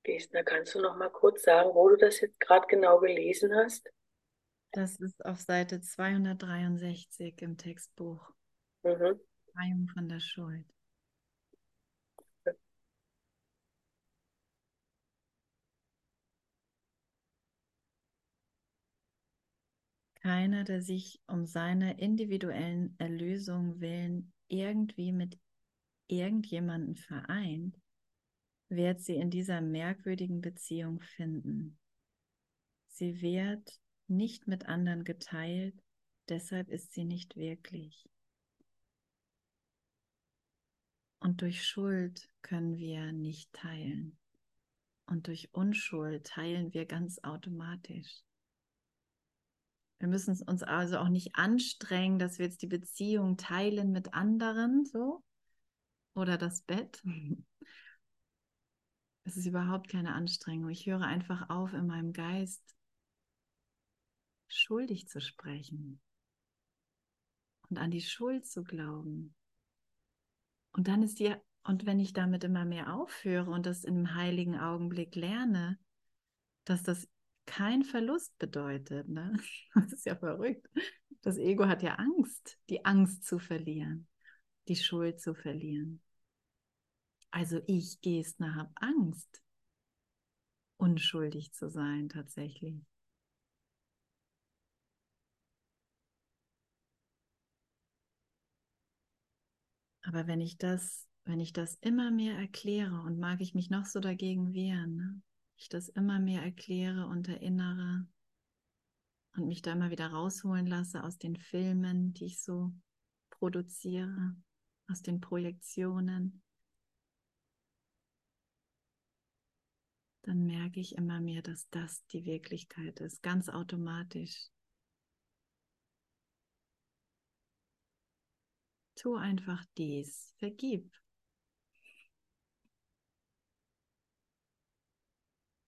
Gestner, kannst du noch mal kurz sagen, wo du das jetzt gerade genau gelesen hast? Das ist auf Seite 263 im Textbuch. Mhm. Befreiung von der Schuld. Keiner, der sich um seiner individuellen Erlösung willen irgendwie mit irgendjemandem vereint, wird sie in dieser merkwürdigen Beziehung finden. Sie wird nicht mit anderen geteilt, deshalb ist sie nicht wirklich. Und durch Schuld können wir nicht teilen. Und durch Unschuld teilen wir ganz automatisch. Wir müssen uns also auch nicht anstrengen, dass wir jetzt die Beziehung teilen mit anderen, so. Oder das Bett. Es ist überhaupt keine Anstrengung. Ich höre einfach auf, in meinem Geist schuldig zu sprechen und an die Schuld zu glauben. Und dann ist die, und wenn ich damit immer mehr aufhöre und das im heiligen Augenblick lerne, dass das kein Verlust bedeutet. Ne? Das ist ja verrückt. Das Ego hat ja Angst, die Angst zu verlieren, die Schuld zu verlieren. Also ich, Gestner, habe Angst, unschuldig zu sein tatsächlich. Aber wenn ich das, wenn ich das immer mehr erkläre und mag ich mich noch so dagegen wehren, ne? Ich das immer mehr erkläre und erinnere und mich da immer wieder rausholen lasse aus den Filmen, die ich so produziere, aus den Projektionen, dann merke ich immer mehr, dass das die Wirklichkeit ist, ganz automatisch. Tu einfach dies, vergib.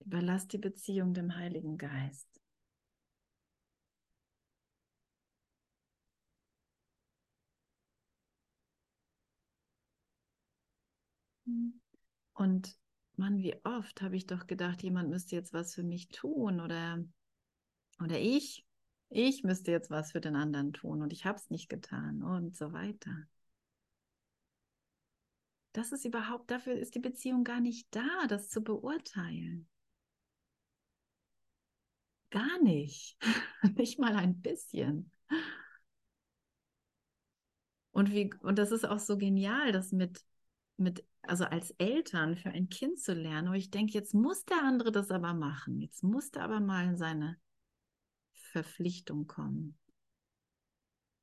Überlass die Beziehung dem Heiligen Geist. Und Mann, wie oft habe ich doch gedacht, jemand müsste jetzt was für mich tun oder, oder ich, ich müsste jetzt was für den anderen tun und ich habe es nicht getan und so weiter. Das ist überhaupt, dafür ist die Beziehung gar nicht da, das zu beurteilen. Gar nicht. nicht mal ein bisschen. Und, wie, und das ist auch so genial, das mit, mit, also als Eltern für ein Kind zu lernen. Aber ich denke, jetzt muss der andere das aber machen. Jetzt muss der aber mal in seine Verpflichtung kommen.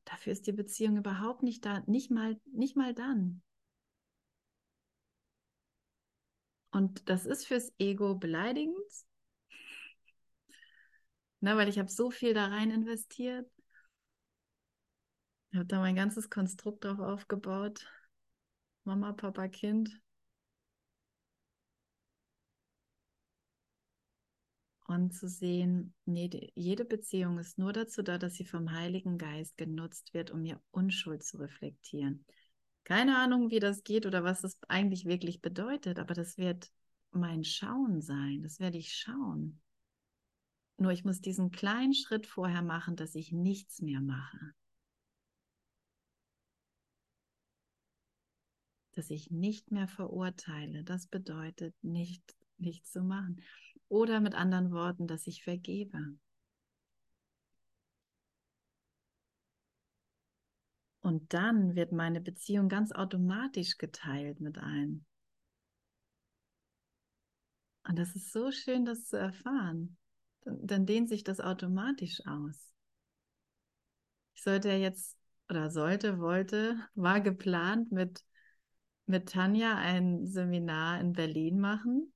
Dafür ist die Beziehung überhaupt nicht da, nicht mal, nicht mal dann. Und das ist fürs Ego beleidigend, Na, weil ich habe so viel da rein investiert. Ich habe da mein ganzes Konstrukt drauf aufgebaut. Mama, Papa, Kind. Und zu sehen, nee, jede Beziehung ist nur dazu da, dass sie vom Heiligen Geist genutzt wird, um ihr Unschuld zu reflektieren. Keine Ahnung, wie das geht oder was das eigentlich wirklich bedeutet, aber das wird mein Schauen sein. Das werde ich schauen. Nur ich muss diesen kleinen Schritt vorher machen, dass ich nichts mehr mache. Dass ich nicht mehr verurteile. Das bedeutet nicht, nichts zu machen. Oder mit anderen Worten, dass ich vergebe. Und dann wird meine Beziehung ganz automatisch geteilt mit allen. Und das ist so schön, das zu erfahren. Dann, dehnt sich das automatisch aus. Ich sollte jetzt, oder sollte, wollte, war geplant, mit, mit Tanja ein Seminar in Berlin machen.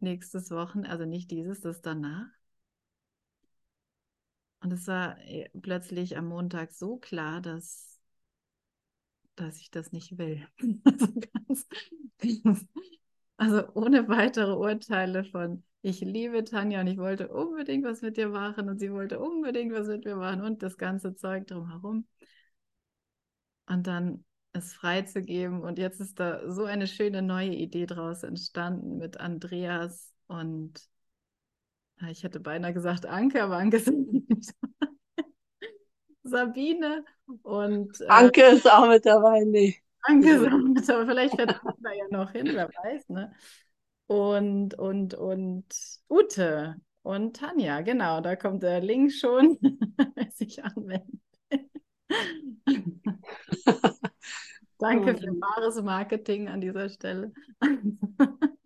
Nächstes Wochen, also nicht dieses, das danach. Und es war äh, plötzlich am Montag so klar, dass, dass ich das nicht will. Also, ganz, also ohne weitere Urteile von, ich liebe Tanja und ich wollte unbedingt was mit dir machen und sie wollte unbedingt was mit mir machen und das ganze Zeug drumherum. Und dann es freizugeben. Und jetzt ist da so eine schöne neue Idee draus entstanden mit Andreas und ich hätte beinahe gesagt Anke, aber Anke ist nicht. Sabine und. Äh, Anke ist auch mit dabei, nee. Anke ist auch mit dabei, vielleicht fährt Anke ja noch hin, wer weiß, ne? Und, und, und Ute und Tanja, genau, da kommt der Link schon, wer sich anmeldet. Danke für wahres Marketing an dieser Stelle.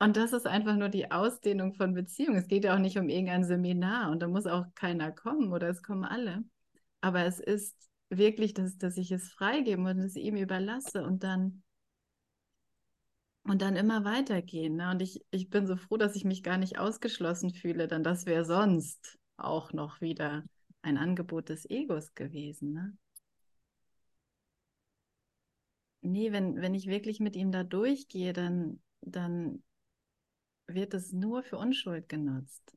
Und das ist einfach nur die Ausdehnung von Beziehungen. Es geht ja auch nicht um irgendein Seminar und da muss auch keiner kommen oder es kommen alle. Aber es ist wirklich, dass, dass ich es freigebe und es ihm überlasse und dann und dann immer weitergehen. Ne? Und ich, ich bin so froh, dass ich mich gar nicht ausgeschlossen fühle, denn das wäre sonst auch noch wieder ein Angebot des Egos gewesen. Ne? Nee, wenn, wenn ich wirklich mit ihm da durchgehe, dann, dann wird es nur für Unschuld genutzt.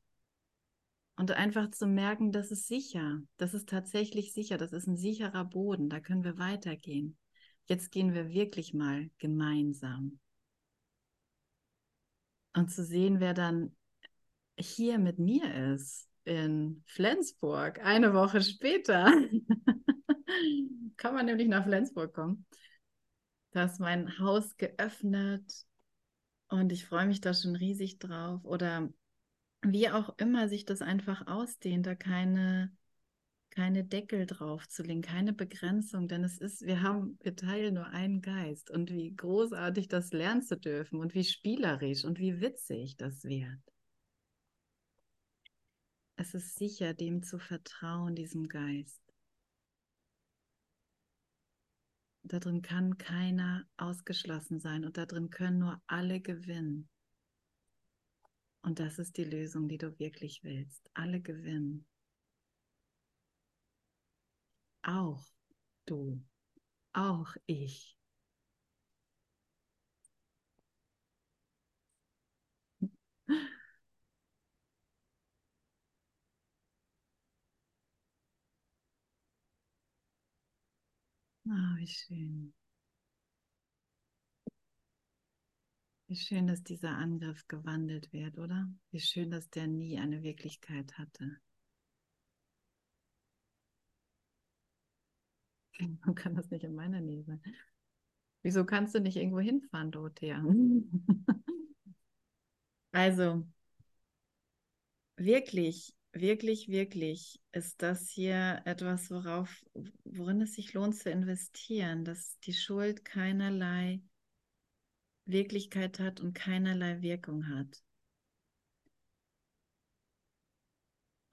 Und einfach zu merken, das ist sicher, das ist tatsächlich sicher, das ist ein sicherer Boden, da können wir weitergehen. Jetzt gehen wir wirklich mal gemeinsam. Und zu sehen, wer dann hier mit mir ist, in Flensburg, eine Woche später. Kann man nämlich nach Flensburg kommen. Da ist mein Haus geöffnet und ich freue mich da schon riesig drauf. Oder wie auch immer sich das einfach ausdehnt, da keine, keine Deckel drauf zu legen, keine Begrenzung, denn es ist, wir haben, wir teilen nur einen Geist und wie großartig das lernen zu dürfen und wie spielerisch und wie witzig das wird. Es ist sicher, dem zu vertrauen, diesem Geist. Da drin kann keiner ausgeschlossen sein und da drin können nur alle gewinnen. Und das ist die Lösung, die du wirklich willst. Alle gewinnen. Auch du. Auch ich. Ah, wie schön. Wie schön, dass dieser Angriff gewandelt wird, oder? Wie schön, dass der nie eine Wirklichkeit hatte. Man kann das nicht in meiner Nähe sein. Wieso kannst du nicht irgendwo hinfahren, Dorothea? also, wirklich, wirklich, wirklich ist das hier etwas, worauf, worin es sich lohnt zu investieren, dass die Schuld keinerlei Wirklichkeit hat und keinerlei Wirkung hat.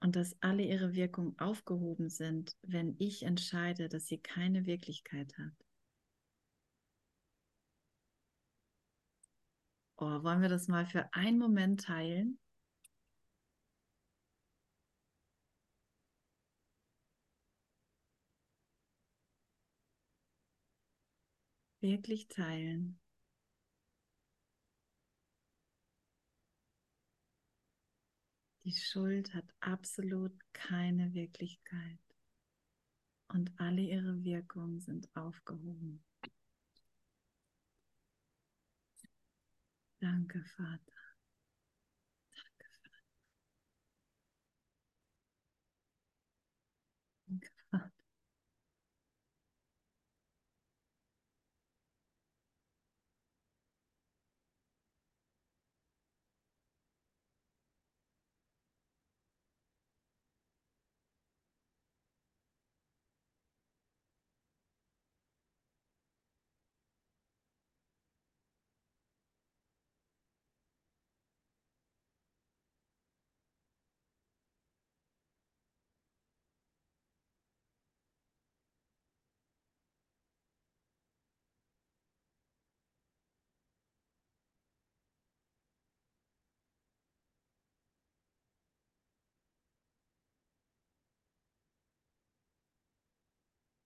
Und dass alle ihre Wirkung aufgehoben sind, wenn ich entscheide, dass sie keine Wirklichkeit hat. Oh, wollen wir das mal für einen Moment teilen? Wirklich teilen. Die Schuld hat absolut keine Wirklichkeit und alle ihre Wirkungen sind aufgehoben. Danke, Vater. Danke, Vater. Danke, Vater.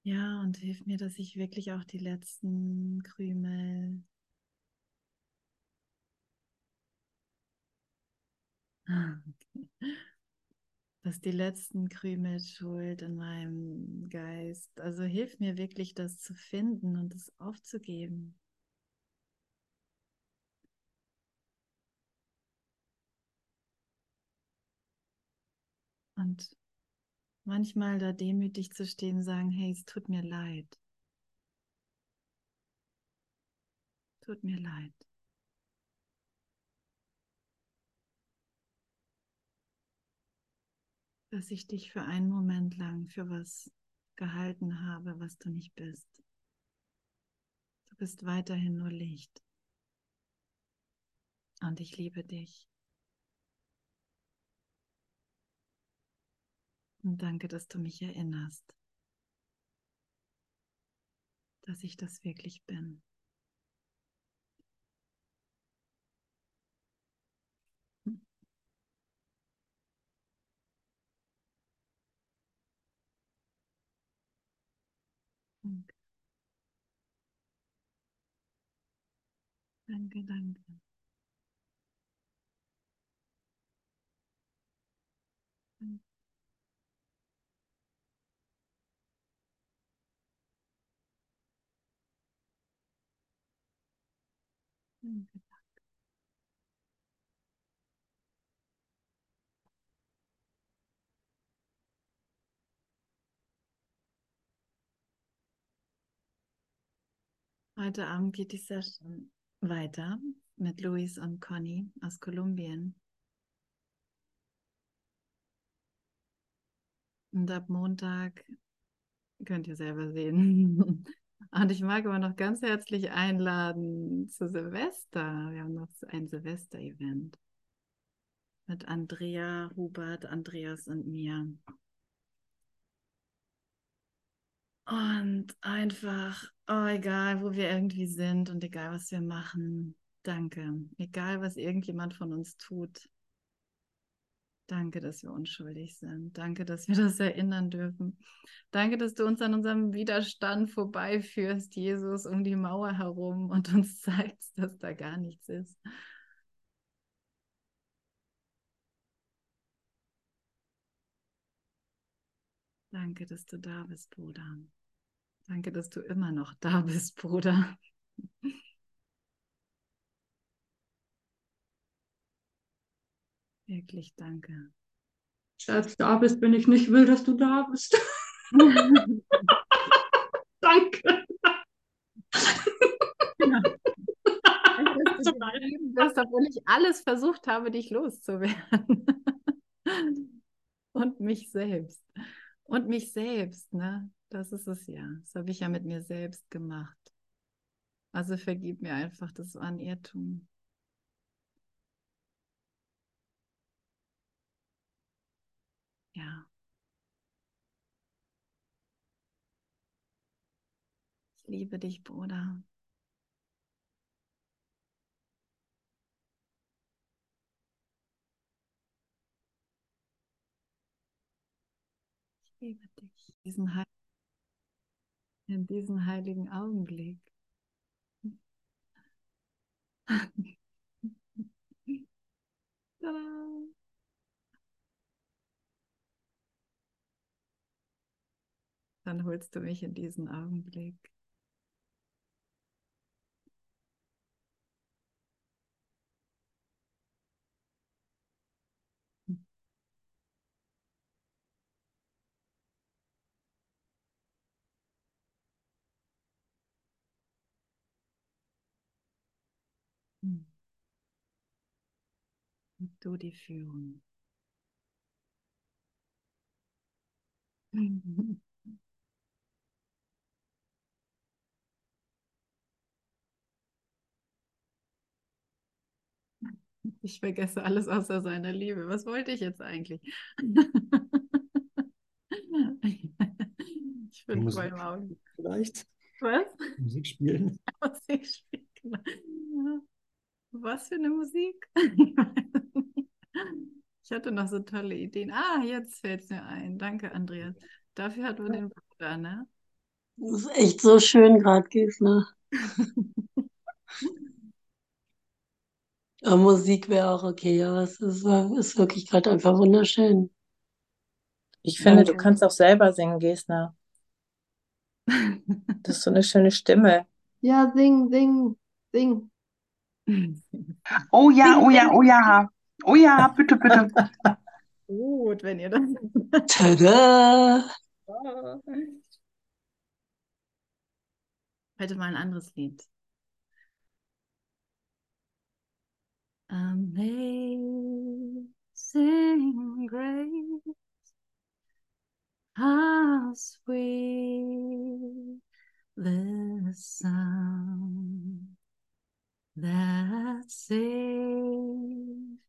Ja, und hilf mir, dass ich wirklich auch die letzten Krümel Okay. Dass die letzten Krümel Schuld in meinem Geist, also hilf mir wirklich, das zu finden und es aufzugeben. Und manchmal da demütig zu stehen, sagen, hey, es tut mir leid. Tut mir leid. Dass ich dich für einen Moment lang für was gehalten habe, was du nicht bist. Du bist weiterhin nur Licht. Und ich liebe dich. Und danke, dass du mich erinnerst, dass ich das wirklich bin. Danke. Danke. Danke. Heute Abend geht die Session weiter mit Luis und Conny aus Kolumbien. Und ab Montag könnt ihr selber sehen. Und ich mag aber noch ganz herzlich einladen zu Silvester. Wir haben noch ein Silvester-Event mit Andrea, Hubert, Andreas und mir. Und einfach, oh, egal, wo wir irgendwie sind und egal, was wir machen, danke. Egal, was irgendjemand von uns tut, danke, dass wir unschuldig sind. Danke, dass wir das erinnern dürfen. Danke, dass du uns an unserem Widerstand vorbeiführst, Jesus, um die Mauer herum und uns zeigst, dass da gar nichts ist. Danke, dass du da bist, Bruder. Danke, dass du immer noch da bist, Bruder. Wirklich danke. Als du da bist, bin ich nicht will, dass du da bist. danke. Ja. Dass du geblieben bist, obwohl ich alles versucht habe, dich loszuwerden. Und mich selbst. Und mich selbst, ne? Das ist es ja. Das habe ich ja mit mir selbst gemacht. Also vergib mir einfach, das war ein Irrtum. Ja. Ich liebe dich, Bruder. Ich liebe dich. Diesen in diesem heiligen Augenblick. Tada. Dann holst du mich in diesen Augenblick. Du die Führung. Ich vergesse alles außer seiner Liebe. Was wollte ich jetzt eigentlich? Ich bin Musik. voll im Augen. Vielleicht Was? Musik spielen. Musik spielt, genau. Was für eine Musik? Ich hatte noch so tolle Ideen. Ah, jetzt fällt es mir ein. Danke, Andreas. Dafür hat man den Bruder, ne? Das ist echt so schön gerade, Gisela. Ja, Musik wäre auch okay, aber es ist, ist wirklich gerade einfach wunderschön. Ich finde, du Danke. kannst auch selber singen, Gesner. Das ist so eine schöne Stimme. Ja, sing, sing, sing. Oh ja, Sing, oh ja, oh ja. Oh ja, bitte, bitte. Gut, wenn ihr das. Tada! Heute mal ein anderes Lied. Amazing grace, how sweet the sound that saved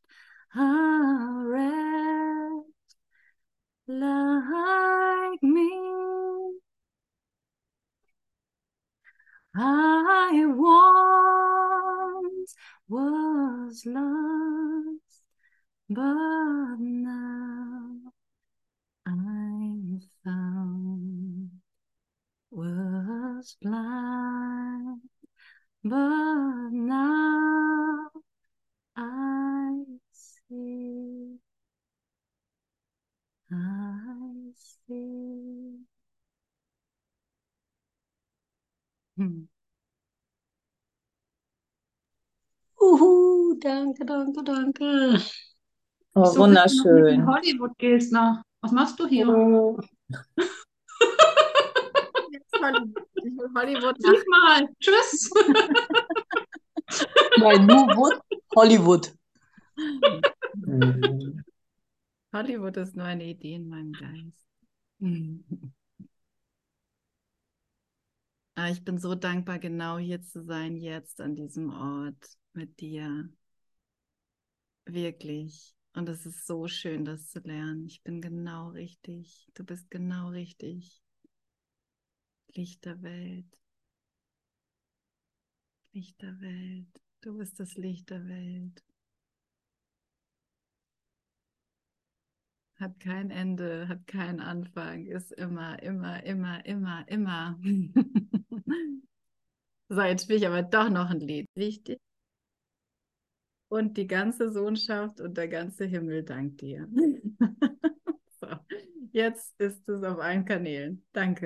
danke, danke, danke. Oh, So bist du noch nicht in wunderschön. Hollywood gehst nach. Was machst du hier? Oh. Ich will Hollywood nach. Sag mal. Tschüss. Nein, New Wood, Hollywood. Hollywood ist nur eine Idee in meinem Geist. Aber ich bin so dankbar, genau hier zu sein, jetzt an diesem Ort mit dir. Wirklich. Und es ist so schön, das zu lernen. Ich bin genau richtig. Du bist genau richtig. Licht der Welt. Licht der Welt. Du bist das Licht der Welt. Hat kein Ende, hat keinen Anfang, ist immer, immer, immer, immer, immer. So, jetzt spiele ich aber doch noch ein Lied. Wichtig. Und die ganze Sohnschaft und der ganze Himmel dankt dir. So, jetzt ist es auf allen Kanälen. Danke.